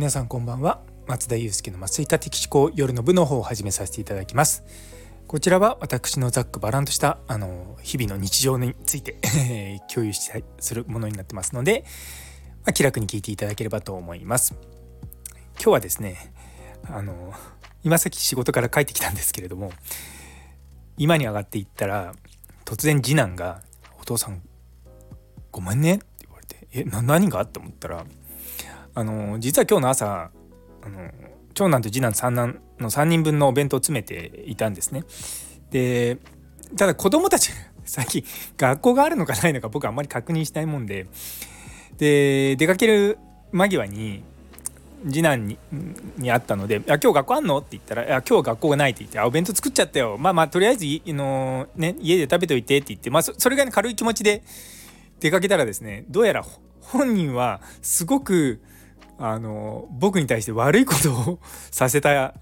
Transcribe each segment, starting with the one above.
皆さんこんばんは。松田祐介の麻酔科的思考夜の部の方を始めさせていただきます。こちらは私のざっくばらんとしたあの日々の日常について 共有したするものになってますので、まあ、気楽に聞いていただければと思います。今日はですねあの今さっき仕事から帰ってきたんですけれども今に上がっていったら突然次男が「お父さんごめんね」って言われて「えな何が?」って思ったらあの実は今日の朝あの長男と次男三男の3人分のお弁当を詰めていたんですね。でただ子供たち 最近学校があるのかないのか僕あんまり確認しないもんでで出かける間際に次男にに会ったので「あ今日学校あんの?」って言ったら「今日学校がない」って言って「あお弁当作っちゃったよまあまあとりあえずの、ね、家で食べといて」って言って、まあ、それが、ね、軽い気持ちで出かけたらですねどうやら本人はすごくあの僕に対して悪いことを させた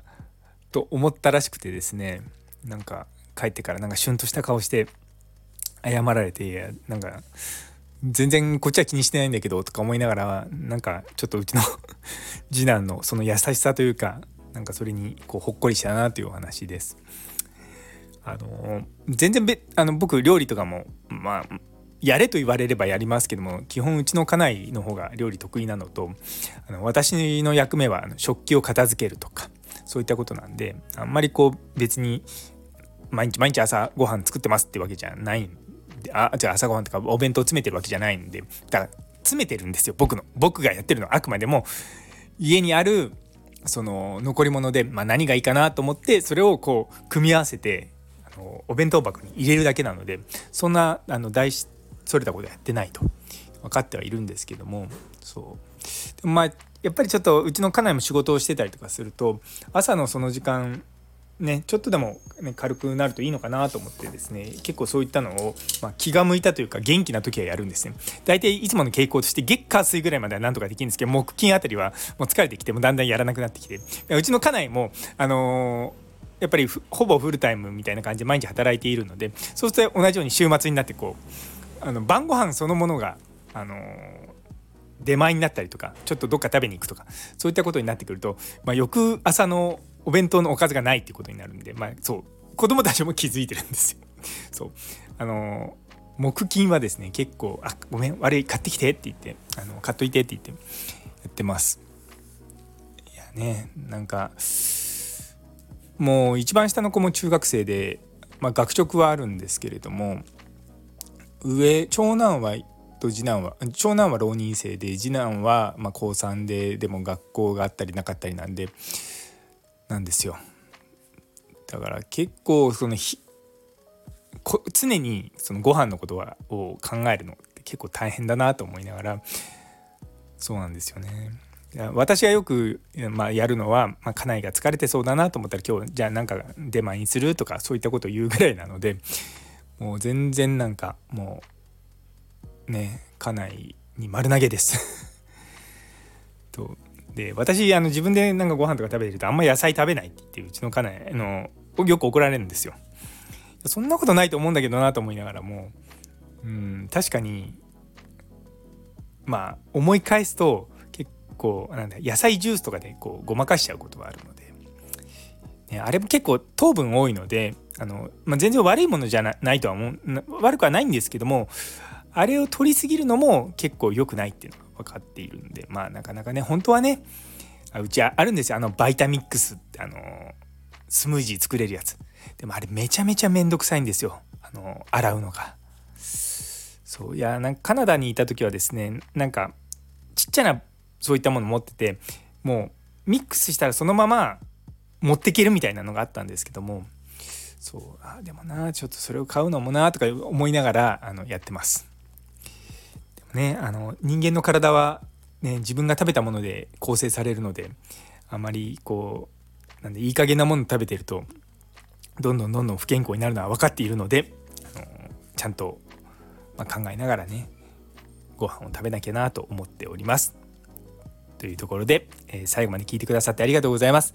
と思ったらしくてですねなんか帰ってからなんかシュンとした顔して謝られてなんか全然こっちは気にしてないんだけどとか思いながらなんかちょっとうちの 次男のその優しさというかなんかそれにこうほっこりしたなというお話です。あの全然べあの僕料理とかもまあやれと言われればやりますけども基本うちの家内の方が料理得意なのとあの私の役目は食器を片付けるとかそういったことなんであんまりこう別に毎日毎日朝ご飯作ってますってわけじゃないんであじゃあ朝ごはんとかお弁当詰めてるわけじゃないんでだから詰めてるんですよ僕の僕がやってるのはあくまでも。家にあるその残り物で、まあ、何がいいかなと思ってそれをこう組み合わせてあのお弁当箱に入れるだけなのでそんなあの大それたことやってないと。分かってはいるんですけども。そう。まあやっぱりちょっとうちの家内も仕事をしてたりとかすると朝のその時間ね、ちょっとでも、ね、軽くなるといいのかなと思ってですね結構そういったのを、まあ、気が向いたというか元気な時はやるんですね。大体いつもの傾向として月火水ぐらいまではなんとかできるんですけど木金あたりはもう疲れてきてもだんだんやらなくなってきて。うちの家内もあのー、やっぱりほぼフルタイムみたいな感じで毎日働いているのでそうすると同じように週末になってこうあの晩ご飯そのものが、あの、出前になったりとかちょっとどっか食べに行くとかそういったことになってくると、まあ、翌朝のお弁当のおかずがないっていうことになるんでまあそう子供たちも気づいてるんですよ。そうあの木金はですね結構「あごめん悪い買ってきて」って言ってあの買っといてって言ってやってます。いやねなんかもう一番下の子も中学生で、まあ、学食はあるんですけれども上長男はと次男は長男は浪人生で次男はま高3ででも学校があったりなかったりなんでなんですよだから結構そのひ常にそのご飯のことはを考えるのって結構大変だなと思いながらそうなんですよね。私がよく、まあ、やるのは、まあ、家内が疲れてそうだなと思ったら今日じゃあなんか出前にするとかそういったことを言うぐらいなのでもう全然なんかもうね家内に丸投げです とで私あの自分でなんかご飯とか食べてるとあんま野菜食べないって言ってうちの家内のよく怒られるんですよ。そんなことないと思うんだけどなと思いながらもうん確かにまあ思い返すと結構なんだ野菜ジュースとかでこうごまかしちゃうことはあるので、ね、あれも結構糖分多いのであの、まあ、全然悪いものじゃないとは思う悪くはないんですけどもあれを取りすぎるのも結構良くないっていうのが分かっているんでまあなかなかね本当はねうちあるんですよ。あのバイタミックスってあのスムージー作れるやつ。でもあれめちゃめちゃめんどくさいんですよ。あの洗うのが。そういやなんかカナダにいた時はですねなんかちっちゃなそういったもの持っててもうミックスしたらそのまま持ってけるみたいなのがあったんですけどもそうあでもなちょっとそれを買うのもなとか思いながらあのやってますねあの人間の体は、ね、自分が食べたもので構成されるのであまりこうなんでいい加減なもの食べてるとどんどんどんどん不健康になるのは分かっているのであのちゃんと、ま、考えながらねご飯を食べなきゃなと思っております。というところで、えー、最後まで聞いてくださってありがとうございます。